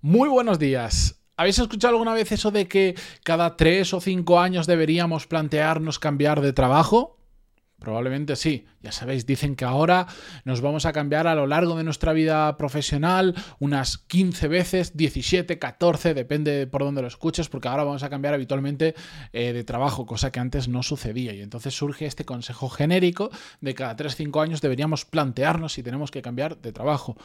Muy buenos días. ¿Habéis escuchado alguna vez eso de que cada tres o cinco años deberíamos plantearnos cambiar de trabajo? Probablemente sí. Ya sabéis, dicen que ahora nos vamos a cambiar a lo largo de nuestra vida profesional unas 15 veces, 17, 14, depende por dónde lo escuches, porque ahora vamos a cambiar habitualmente eh, de trabajo, cosa que antes no sucedía. Y entonces surge este consejo genérico de cada 3-5 años deberíamos plantearnos si tenemos que cambiar de trabajo.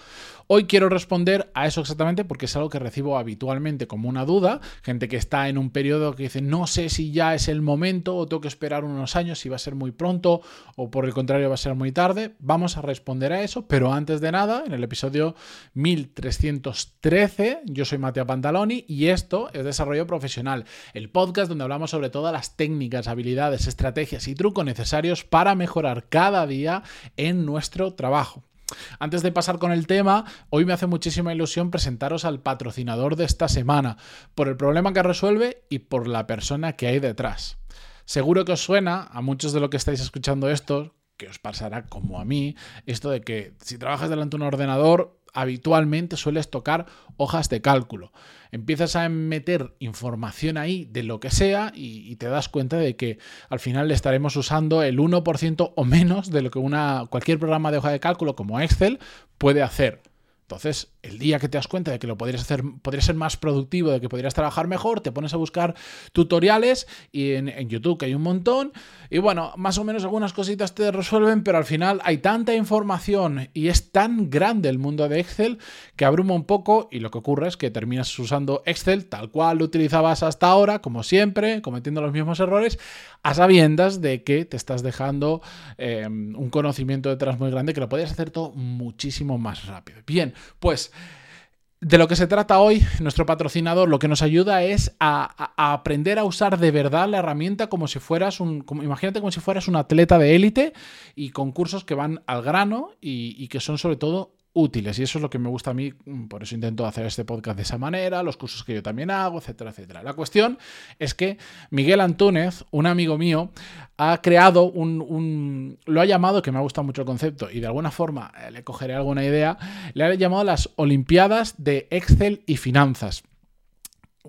Hoy quiero responder a eso exactamente porque es algo que recibo habitualmente como una duda. Gente que está en un periodo que dice no sé si ya es el momento o tengo que esperar unos años, si va a ser muy pronto o por el contrario va a ser muy tarde. Vamos a responder a eso, pero antes de nada, en el episodio 1313, yo soy Matías Pantaloni y esto es Desarrollo Profesional, el podcast donde hablamos sobre todas las técnicas, habilidades, estrategias y trucos necesarios para mejorar cada día en nuestro trabajo. Antes de pasar con el tema, hoy me hace muchísima ilusión presentaros al patrocinador de esta semana, por el problema que resuelve y por la persona que hay detrás. Seguro que os suena a muchos de los que estáis escuchando esto, que os pasará como a mí, esto de que si trabajas delante de un ordenador, habitualmente sueles tocar hojas de cálculo. Empiezas a meter información ahí de lo que sea y, te das cuenta de que al final le estaremos usando el 1% o menos de lo que una, cualquier programa de hoja de cálculo como Excel puede hacer. Entonces, el día que te das cuenta de que lo podrías hacer, podría ser más productivo, de que podrías trabajar mejor, te pones a buscar tutoriales y en, en, YouTube, que hay un montón, y bueno, más o menos algunas cositas te resuelven, pero al final hay tanta información y es tan grande el mundo de Excel que abruma un poco y lo que ocurre es que terminas usando Excel tal cual lo utilizabas hasta ahora, como siempre, cometiendo los mismos errores, a sabiendas de que te estás dejando eh, un conocimiento detrás muy grande que lo podrías hacer todo muchísimo más rápido. Bien, pues de lo que se trata hoy, nuestro patrocinador lo que nos ayuda es a, aprender a usar de verdad la herramienta como si fueras un, imagínate como si fueras un atleta de élite y concursos que van al grano y que son sobre todo útiles. Y eso es lo que me gusta a mí, mm, por eso intento hacer este podcast de esa manera, los cursos que yo también hago, etcétera, etcétera. La cuestión es que Miguel Antúnez, un amigo mío, ha creado un, lo ha llamado, que me ha gustado mucho el concepto, y de alguna forma eh, le cogeré alguna idea, le ha llamado las Olimpiadas de Excel y Finanzas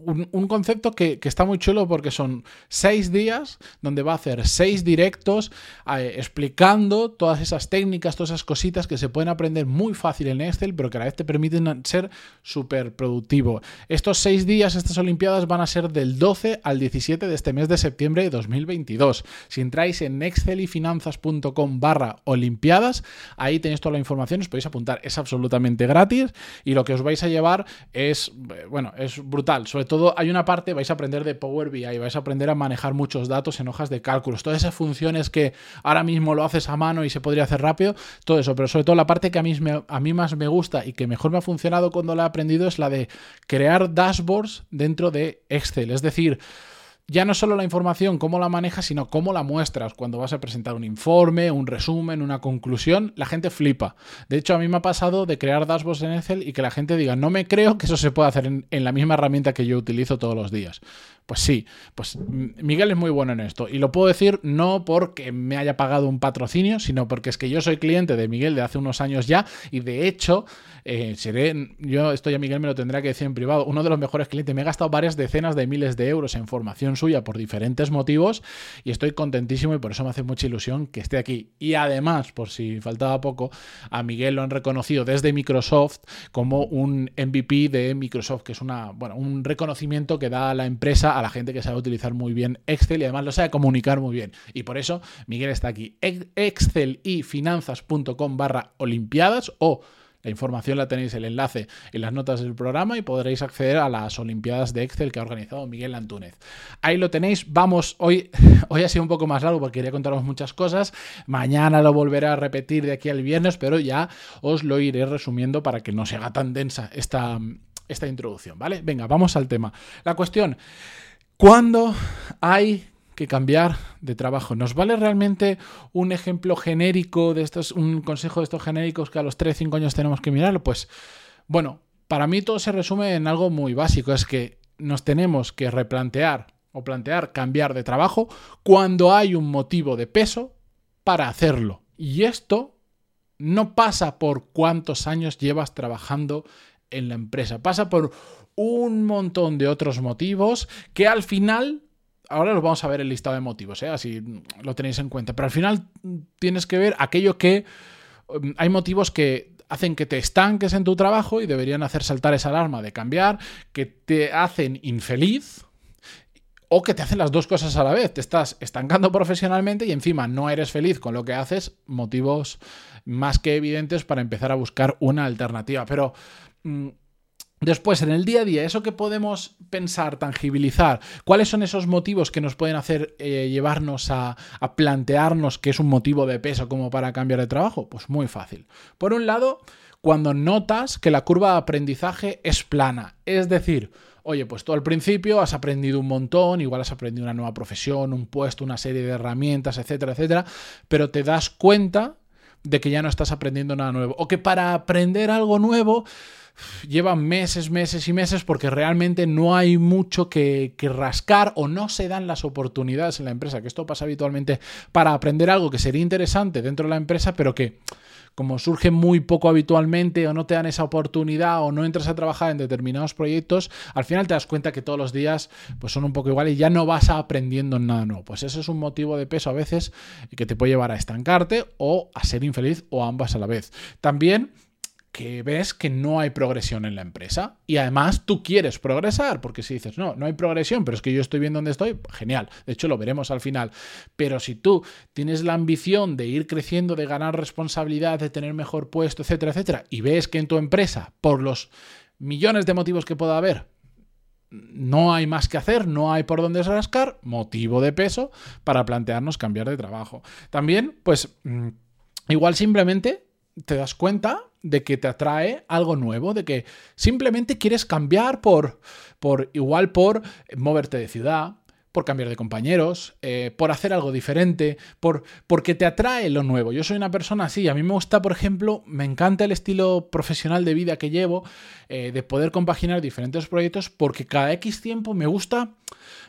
un, concepto que, está muy chulo porque son seis días donde va a hacer seis directos explicando todas esas técnicas, todas esas cositas que se pueden aprender muy fácil en Excel, pero que a la vez te permiten ser súper productivo. Estos seis días, estas Olimpiadas van a ser del 12 al 17 de este mes de septiembre de 2022. Si entráis en excelyfinanzas.com barra Olimpiadas, ahí tenéis toda la información, os podéis apuntar, es absolutamente gratis y lo que os vais a llevar es, eh, bueno, es brutal. Sobre todo hay una parte, vais a aprender de Power BI, vais a aprender a manejar muchos datos en hojas de cálculos, todas esas funciones que ahora mismo lo haces a mano y se podría hacer rápido, todo eso, pero sobre todo la parte que a mí, a mí más me gusta y que mejor me ha funcionado cuando la he aprendido es la de crear dashboards dentro de Excel, es decir, ya no solo la información, cómo la manejas, sino cómo la muestras. Cuando vas a presentar un informe, un resumen, una conclusión, la gente flipa. De hecho, a mí me ha pasado de crear dashboards en Excel y que la gente diga, no me creo que eso se pueda hacer en, la misma herramienta que yo utilizo todos los días. Pues sí, pues Miguel es muy bueno en esto. Y lo puedo decir no porque me haya pagado un patrocinio, sino porque es que yo soy cliente de Miguel de hace unos años ya. Y de hecho, eh, seré, yo esto ya Miguel me lo tendrá que decir en privado, uno de los mejores clientes. Me he gastado varias decenas de miles de euros en formación suya por diferentes motivos. Y estoy contentísimo y por eso me hace mucha ilusión que esté aquí. Y además, por si faltaba poco, a Miguel lo han reconocido desde Microsoft como un MVP de Microsoft, que es una, bueno, un reconocimiento que da a la empresa a la gente que sabe utilizar muy bien Excel y además lo sabe comunicar muy bien. Y por eso Miguel está aquí. Excel y finanzas.com barra olimpiadas o la información la tenéis el enlace en las notas del programa y podréis acceder a las Olimpiadas de Excel que ha organizado Miguel Antúnez. Ahí lo tenéis. Vamos, hoy, hoy ha sido un poco más largo porque quería contaros muchas cosas. Mañana lo volveré a repetir de aquí al viernes, pero ya os lo iré resumiendo para que no se haga tan densa esta, esta introducción, ¿vale? Venga, vamos al tema. La cuestión. ¿Cuándo hay que cambiar de trabajo? ¿Nos vale realmente un ejemplo genérico de estos, un consejo de estos genéricos que a los 3-5 años tenemos que mirarlo? Pues, bueno, para mí todo se resume en algo muy básico, es que nos tenemos que replantear o plantear cambiar de trabajo cuando hay un motivo de peso para hacerlo. Y esto no pasa por cuántos años llevas trabajando en la empresa, pasa por un montón de otros motivos que al final ahora los vamos a ver el listado de motivos, ¿eh? así lo tenéis en cuenta. Pero al final tienes que ver aquello que. Um, hay motivos que hacen que te estanques en tu trabajo y deberían hacer saltar esa alarma de cambiar, que te hacen infeliz. O que te hacen las dos cosas a la vez. Te estás estancando profesionalmente y encima no eres feliz con lo que haces. Motivos más que evidentes para empezar a buscar una alternativa. Pero mm, Después, en el día a día, eso que podemos pensar, tangibilizar, ¿cuáles son esos motivos que nos pueden hacer eh, llevarnos a, a, plantearnos que es un motivo de peso como para cambiar de trabajo? Pues muy fácil. Por un lado, cuando notas que la curva de aprendizaje es plana, es decir, oye, pues tú al principio has aprendido un montón, igual has aprendido una nueva profesión, un puesto, una serie de herramientas, etcétera, etcétera, pero te das cuenta de que ya no estás aprendiendo nada nuevo o que para aprender algo nuevo llevan meses, meses y meses porque realmente no hay mucho que, rascar o no se dan las oportunidades en la empresa, que esto pasa habitualmente para aprender algo que sería interesante dentro de la empresa, pero que como surge muy poco habitualmente o no te dan esa oportunidad o no entras a trabajar en determinados proyectos, al final te das cuenta que todos los días pues son un poco iguales y ya no vas aprendiendo nada nuevo. Pues eso es un motivo de peso a veces que te puede llevar a estancarte o a ser infeliz o ambas a la vez. También que ves que no hay progresión en la empresa y además tú quieres progresar, porque si dices, no, no hay progresión, pero es que yo estoy bien donde estoy, genial, de hecho lo veremos al final, pero si tú tienes la ambición de ir creciendo, de ganar responsabilidad, de tener mejor puesto, etcétera, etcétera, y ves que en tu empresa, por los millones de motivos que pueda haber, no hay más que hacer, no hay por dónde rascar, motivo de peso para plantearnos cambiar de trabajo. También, pues, mm, igual simplemente te das cuenta de que te atrae algo nuevo, de que simplemente quieres cambiar por, por igual por moverte de ciudad, por cambiar de compañeros, eh, por hacer algo diferente, por, porque te atrae lo nuevo. Yo soy una persona así, a mí me gusta, por ejemplo, me encanta el estilo profesional de vida que llevo, eh, de poder compaginar diferentes proyectos, porque cada X tiempo me gusta,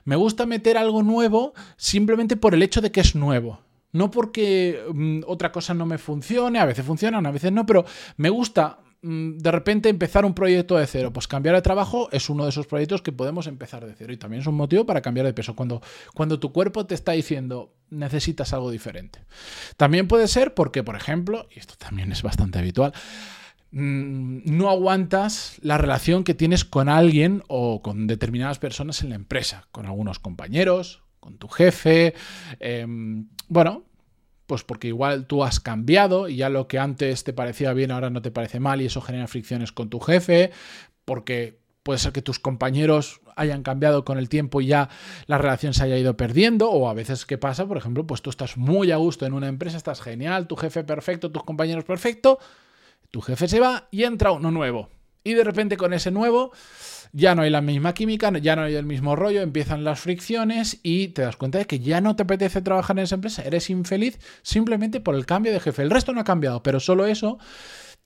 me gusta meter algo nuevo simplemente por el hecho de que es nuevo. No porque mm, otra cosa no me funcione, a veces funcionan, a veces no, pero me gusta mm, de repente empezar un proyecto de cero. Pues cambiar de trabajo es uno de esos proyectos que podemos empezar de cero y también es un motivo para cambiar de peso. Cuando, cuando tu cuerpo te está diciendo necesitas algo diferente. También puede ser porque, por ejemplo, y esto también es bastante habitual, mm, no aguantas la relación que tienes con alguien o con determinadas personas en la empresa, con algunos compañeros, con tu jefe. Em, bueno, pues porque igual tú has cambiado y ya lo que antes te parecía bien ahora no te parece mal y eso genera fricciones con tu jefe, porque puede ser que tus compañeros hayan cambiado con el tiempo y ya la relación se haya ido perdiendo, o a veces qué pasa, por ejemplo, pues tú estás muy a gusto en una empresa, estás genial, tu jefe perfecto, tus compañeros perfecto, tu jefe se va y entra uno nuevo. Y de repente con ese nuevo ya no hay la misma química, ya no hay el mismo rollo, empiezan las fricciones y te das cuenta de que ya no te apetece trabajar en esa empresa, eres infeliz simplemente por el cambio de jefe. El resto no ha cambiado, pero solo eso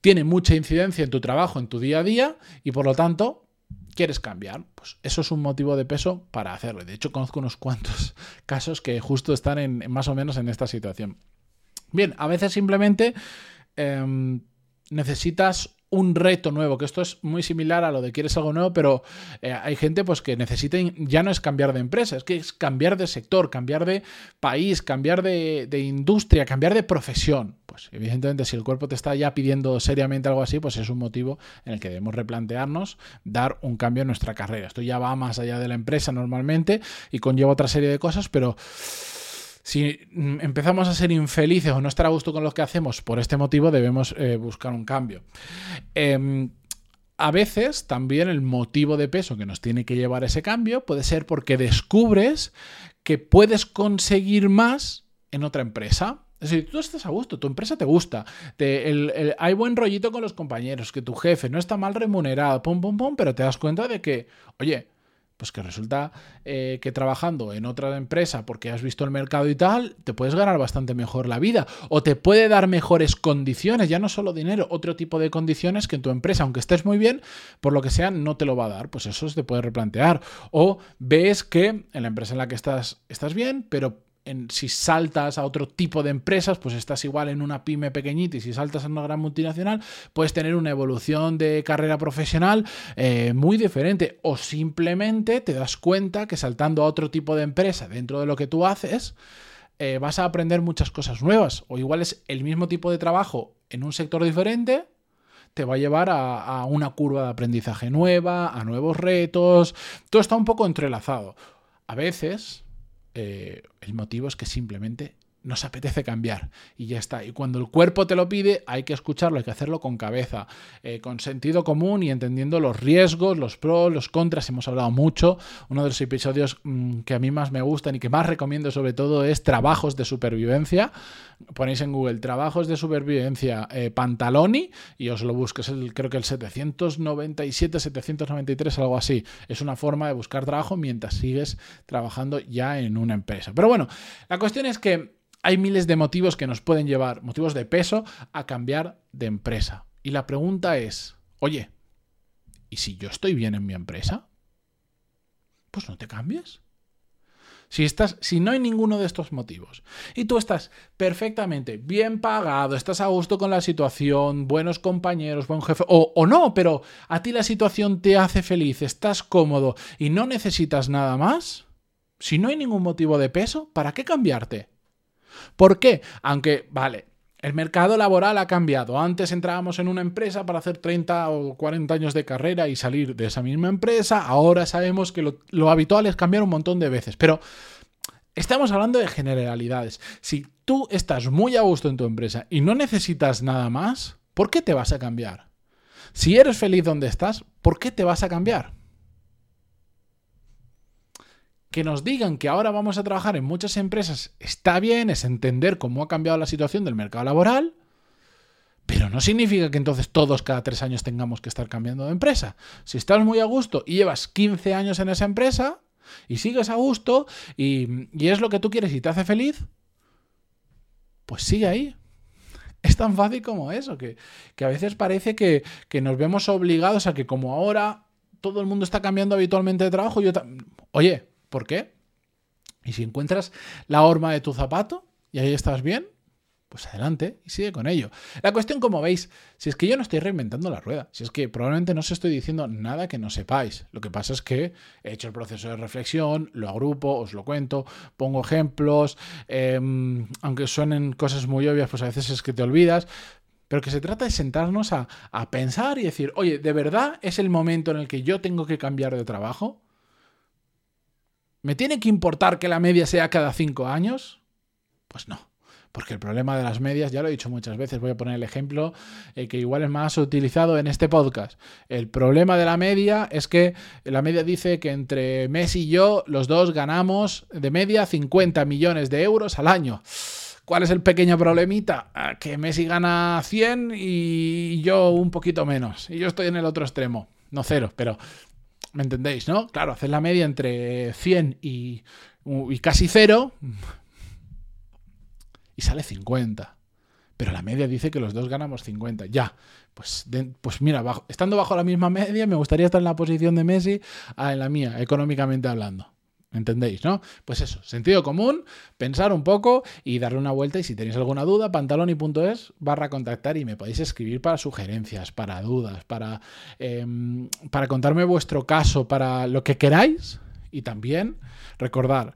tiene mucha incidencia en tu trabajo, en tu día a día y por lo tanto quieres cambiar, pues eso es un motivo de peso para hacerlo. De hecho, conozco unos cuantos casos que justo están en, más o menos en esta situación. Bien, a veces simplemente em, necesitas un reto nuevo, que esto es muy similar a lo de quieres algo nuevo, pero eh, hay gente pues que necesita, ya no es cambiar de empresa, es que es cambiar de sector, cambiar de país, cambiar de, industria, cambiar de profesión. Pues evidentemente si el cuerpo te está ya pidiendo seriamente algo así, pues es un motivo en el que debemos replantearnos dar un cambio en nuestra carrera. Esto ya va más allá de la empresa normalmente y conlleva otra serie de cosas, pero si mm, empezamos a ser infelices o no estar a gusto con lo que hacemos por este motivo, debemos eh, buscar un cambio. Em, a veces también el motivo de peso que nos tiene que llevar a ese cambio puede ser porque descubres que puedes conseguir más en otra empresa. Es decir, tú estás a gusto, tu empresa te gusta, hay buen rollito con los compañeros, que tu jefe no está mal remunerado, pum, pum, pum, pero te das cuenta de que, oye, pues que resulta eh, que trabajando en otra empresa porque has visto el mercado y tal, te puedes ganar bastante mejor la vida o te puede dar mejores condiciones, ya no solo dinero, otro tipo de condiciones que en tu empresa, aunque estés muy bien, por lo que sea, no te lo va a dar. Pues eso se te puede replantear. O ves que en la empresa en la que estás estás bien, pero si saltas a otro tipo de empresas, pues estás igual en una pyme pequeñita y si saltas a una gran multinacional, puedes tener una evolución de carrera profesional eh, muy diferente. O simplemente te das cuenta que saltando a otro tipo de empresa dentro de lo que tú haces, eh, vas a aprender muchas cosas nuevas. O igual es el mismo tipo de trabajo en un sector diferente, te va a llevar a, una curva de aprendizaje nueva, a nuevos retos. Todo está un poco entrelazado. A veces eh, el motivo es que simplemente nos apetece cambiar y ya está. Y cuando el cuerpo te lo pide, hay que escucharlo, hay que hacerlo con cabeza, eh, con sentido común y entendiendo los riesgos, los pros, los contras. Hemos hablado mucho. Uno de los episodios mm, que a mí más me gustan y que más recomiendo sobre todo es trabajos de supervivencia. Ponéis en Google trabajos de supervivencia eh, Pantaloni y os lo busques. El, creo que el 797, 793, algo así. Es una forma de buscar trabajo mientras sigues trabajando ya en una empresa. Pero bueno, la cuestión es que hay miles de motivos que nos pueden llevar, motivos de peso, a cambiar de empresa. Y la pregunta es, oye, ¿y si yo estoy bien en mi empresa? Pues no te cambies. Si, no hay ninguno de estos motivos y tú estás perfectamente bien pagado, estás a gusto con la situación, buenos compañeros, buen jefe, o, o no, pero a ti la situación te hace feliz, estás cómodo y no necesitas nada más, si no hay ningún motivo de peso, ¿para qué cambiarte? ¿Por qué? Aunque, vale, el mercado laboral ha cambiado. Antes entrábamos en una empresa para hacer 30 o 40 años de carrera y salir de esa misma empresa. Ahora sabemos que lo, habitual es cambiar un montón de veces. Pero estamos hablando de generalidades. Si tú estás muy a gusto en tu empresa y no necesitas nada más, ¿por qué te vas a cambiar? Si eres feliz donde estás, ¿por qué te vas a cambiar? Que nos digan que ahora vamos a trabajar en muchas empresas está bien, es entender cómo ha cambiado la situación del mercado laboral, pero no significa que entonces todos cada tres años tengamos que estar cambiando de empresa. Si estás muy a gusto y llevas 15 años en esa empresa y sigues a gusto y, es lo que tú quieres y te hace feliz, pues sigue ahí. Es tan fácil como eso, que, que a veces parece que, que, nos vemos obligados a que como ahora todo el mundo está cambiando habitualmente de trabajo, yo Oye, ¿Por qué? Y si encuentras la horma de tu zapato y ahí estás bien, pues adelante y sigue con ello. La cuestión, como veis, si es que yo no estoy reinventando la rueda, si es que probablemente no os estoy diciendo nada que no sepáis. Lo que pasa es que he hecho el proceso de reflexión, lo agrupo, os lo cuento, pongo ejemplos, em, aunque suenen cosas muy obvias, pues a veces es que te olvidas. Pero que se trata de sentarnos a, a pensar y decir, oye, ¿de verdad es el momento en el que yo tengo que cambiar de trabajo? ¿Me tiene que importar que la media sea cada cinco años? Pues no. Porque el problema de las medias, ya lo he dicho muchas veces, voy a poner el ejemplo eh, que igual es más utilizado en este podcast. El problema de la media es que la media dice que entre Messi y yo, los dos ganamos de media 50 millones de euros al año. ¿Cuál es el pequeño problemita? Ah, que Messi gana 100 y yo un poquito menos. Y yo estoy en el otro extremo. No cero, pero ¿Me entendéis, no? Claro, hacer la media entre 100 y, casi cero y sale 50. Pero la media dice que los dos ganamos 50. Ya, pues, pues mira, estando bajo la misma media, me gustaría estar en la posición de Messi a en la mía, económicamente hablando. ¿Entendéis, no? Pues eso, sentido común, pensar un poco y darle una vuelta. Y si tenéis alguna duda, pantaloni.es barra contactar y me podéis escribir para sugerencias, para dudas, para, em, para contarme vuestro caso, para lo que queráis. Y también recordar,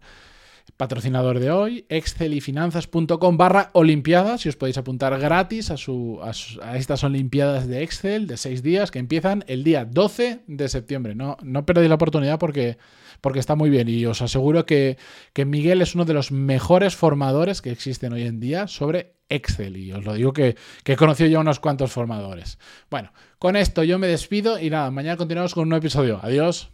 patrocinador de hoy, excelifinanzas.com barra olimpiadas, si os podéis apuntar gratis a, su, a, estas olimpiadas de Excel de seis días que empiezan el día 12 de septiembre. No, no perdéis la oportunidad porque porque está muy bien y os aseguro que, Miguel es uno de los mejores formadores que existen hoy en día sobre Excel y os lo digo que, que he conocido ya unos cuantos formadores. Bueno, con esto yo me despido y nada, mañana continuamos con un nuevo episodio. Adiós.